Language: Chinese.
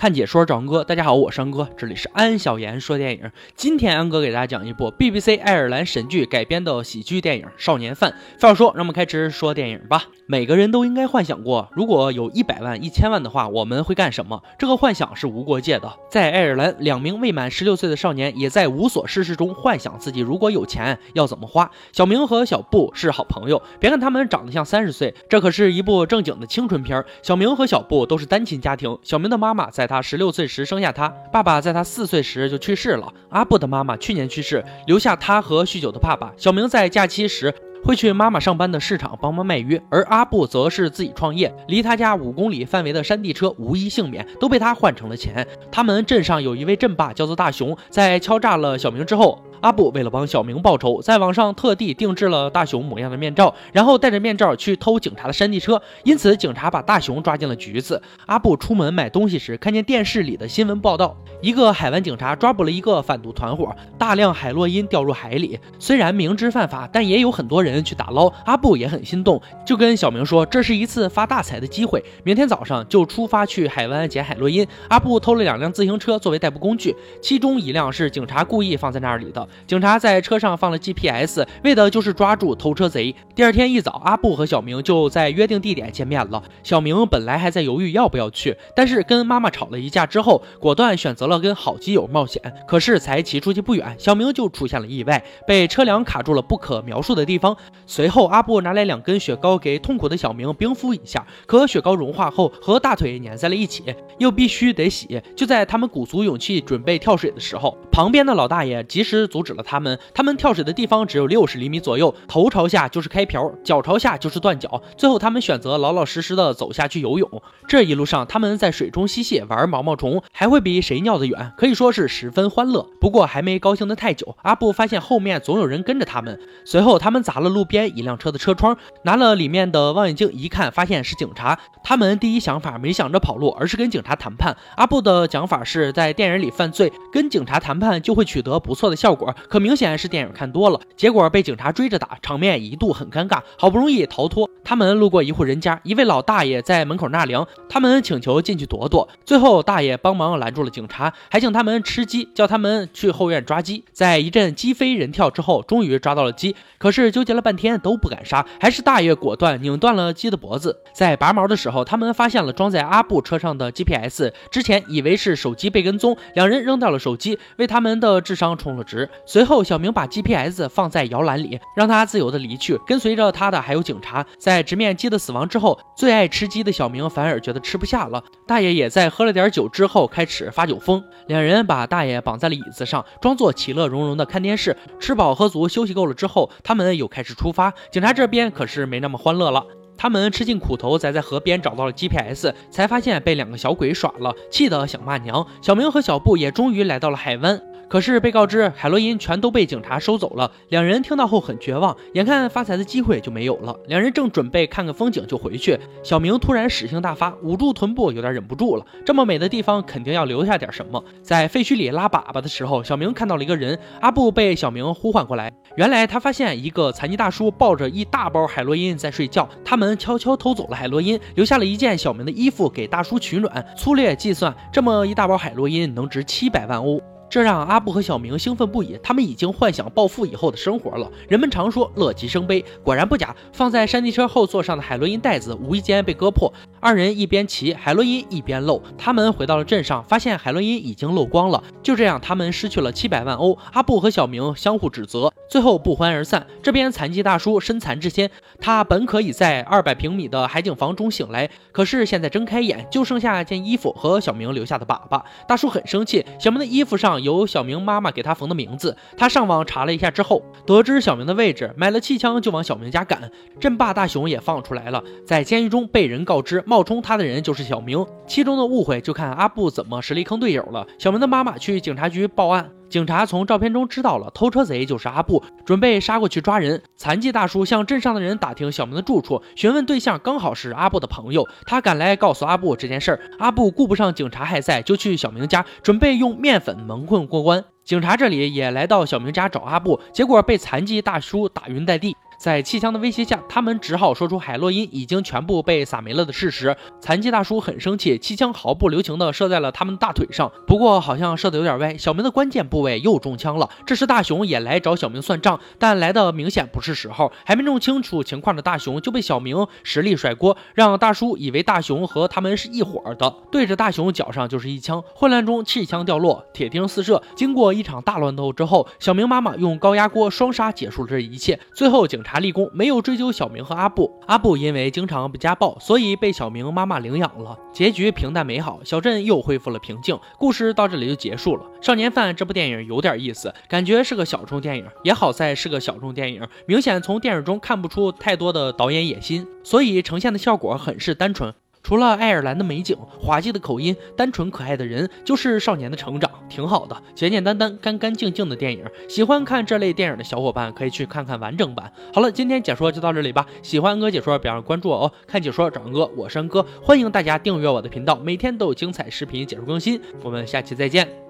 看解说找安哥，大家好，我是安哥，这里是安小言说电影。今天安哥给大家讲一部 BBC 爱尔兰神剧改编的喜剧电影《少年犯》。废话说，让我们开始说电影吧。每个人都应该幻想过，如果有一百万、一千万的话，我们会干什么？这个幻想是无国界的。在爱尔兰，两名未满十六岁的少年也在无所事事中幻想自己如果有钱要怎么花。小明和小布是好朋友，别看他们长得像三十岁，这可是一部正经的青春片。小明和小布都是单亲家庭，小明的妈妈在他十六岁时生下他，爸爸在他四岁时就去世了。阿布的妈妈去年去世，留下他和酗酒的爸爸。小明在假期时会去妈妈上班的市场帮忙卖鱼，而阿布则是自己创业，离他家五公里范围的山地车无一幸免，都被他换成了钱。他们镇上有一位镇霸，叫做大熊，在敲诈了小明之后。阿布为了帮小明报仇，在网上特地定制了大熊模样的面罩，然后戴着面罩去偷警察的山地车，因此警察把大熊抓进了局子。阿布出门买东西时，看见电视里的新闻报道，一个海湾警察抓捕了一个贩毒团伙，大量海洛因掉入海里。虽然明知犯法，但也有很多人人去打捞。阿布也很心动，就跟小明说，这是一次发大财的机会，明天早上就出发去海湾捡海洛因。阿布偷了两辆自行车作为代步工具，其中一辆是警察故意放在那里的。警察在车上放了 GPS，为的就是抓住偷车贼。第二天一早，阿布和小明就在约定地点见面了。小明本来还在犹豫要不要去，但是跟妈妈吵了一架之后，果断选择了跟好基友冒险。可是才骑出去不远，小明就出现了意外，被车辆卡住了不可描述的地方。随后，阿布拿来两根雪糕给痛苦的小明冰敷一下，可雪糕融化后和大腿粘在了一起，又必须得洗。就在他们鼓足勇气准备跳水的时候，旁边的老大爷及时阻止了他。们他们跳水的地方只有六十厘米左右，头朝下就是开瓢，脚朝下就是断脚。最后他们选择老老实实的走下去游泳。这一路上他们在水中嬉戏玩毛毛虫，还会比谁尿得远，可以说是十分欢乐。不过还没高兴的太久，阿布发现后面总有人跟着他们。随后他们砸了路边一辆车的车窗，拿了里面的望远镜一看，发现是警察。他们第一想法没想着跑路，而是跟警察谈判。阿布的讲法是在电影里犯罪，跟警察谈判就会取得不错的效果。可明。显是电影看多了，结果被警察追着打，场面一度很尴尬。好不容易逃脱，他们路过一户人家，一位老大爷在门口纳凉，他们请求进去躲躲。最后大爷帮忙拦住了警察，还请他们吃鸡，叫他们去后院抓鸡。在一阵鸡飞人跳之后，终于抓到了鸡，可是纠结了 半天都不敢杀，还是大爷果断拧断了鸡的脖子。在拔毛的时候，他们发现了装在阿布车上的 GPS，之前以为是手机被跟踪，两人扔掉了手机，为他们的智商充了值。随后。小明把 GPS 放在摇篮里，让他自由的离去。跟随着他的还有警察。在直面鸡的死亡之后，最爱吃鸡的小明反而觉得吃不下了。大爷也在喝了点酒之后开始发酒疯。两人把大爷绑在了椅子上，装作其乐融融的看电视。吃饱喝足，休息够了之后，他们又开始出发。警察这边可是没那么欢乐了。他们吃尽苦头，才在河边找到了 GPS，才发现被两个小鬼耍了，气得想骂娘。小明和小布也终于来到了海湾。可是被告知海洛因全都被警察收走了，两人听到后很绝望，眼看发财的机会就没有了。两人正准备看个风景就回去，小明突然屎性大发，捂住臀部，有点忍不住了。这么美的地方，肯定要留下点什么。在废墟里拉粑粑的时候，小明看到了一个人，阿布被小明呼唤过来。原来他发现一个残疾大叔抱着一大包海洛因在睡觉，他们悄悄偷走了海洛因，留下了一件小明的衣服给大叔取暖。粗略计算，这么一大包海洛因能值七百万欧。这让阿布和小明兴奋不已，他们已经幻想暴富以后的生活了。人们常说乐极生悲，果然不假。放在山地车后座上的海洛因袋子无意间被割破，二人一边骑，海洛因一边漏。他们回到了镇上，发现海洛因已经漏光了。就这样，他们失去了七百万欧。阿布和小明相互指责，最后不欢而散。这边残疾大叔身残志坚，他本可以在二百平米的海景房中醒来，可是现在睁开眼，就剩下件衣服和小明留下的粑粑。大叔很生气，小明的衣服上。有小明妈妈给他缝的名字，他上网查了一下之后，得知小明的位置，买了气枪就往小明家赶。镇霸大雄也放出来了，在监狱中被人告知冒充他的人就是小明，其中的误会就看阿布怎么实力坑队友了。小明的妈妈去警察局报案。警察从照片中知道了偷车贼就是阿布，准备杀过去抓人。残疾大叔向镇上的人打听小明的住处，询问对象刚好是阿布的朋友，他赶来告诉阿布这件事儿。阿布顾不上警察还在，就去小明家，准备用面粉蒙混过关。警察这里也来到小明家找阿布，结果被残疾大叔打晕在地。在气枪的威胁下，他们只好说出海洛因已经全部被撒没了的事实。残疾大叔很生气，气枪毫不留情地射在了他们大腿上，不过好像射得有点歪，小明的关键部位又中枪了。这时大熊也来找小明算账，但来的明显不是时候。还没弄清楚情况的大熊就被小明实力甩锅，让大叔以为大熊和他们是一伙的，对着大熊脚上就是一枪。混乱中气枪掉落，铁钉四射。经过一场大乱斗之后，小明妈妈用高压锅双杀结束了这一切。最后警察查立功，没有追究小明和阿布。阿布因为经常被家暴，所以被小明妈妈领养了。结局平淡美好，小镇又恢复了平静。故事到这里就结束了。少年犯这部电影有点意思，感觉是个小众电影，也好在是个小众电影，明显从电影中看不出太多的导演野心，所以呈现的效果很是单纯。除了爱尔兰的美景、滑稽的口音、单纯可爱的人，就是少年的成长，挺好的，简简单单、干干净净的电影。喜欢看这类电影的小伙伴可以去看看完整版。好了，今天解说就到这里吧。喜欢哥解说，别忘了关注我哦。看解说找安哥，我是安哥，欢迎大家订阅我的频道，每天都有精彩视频解说更新。我们下期再见。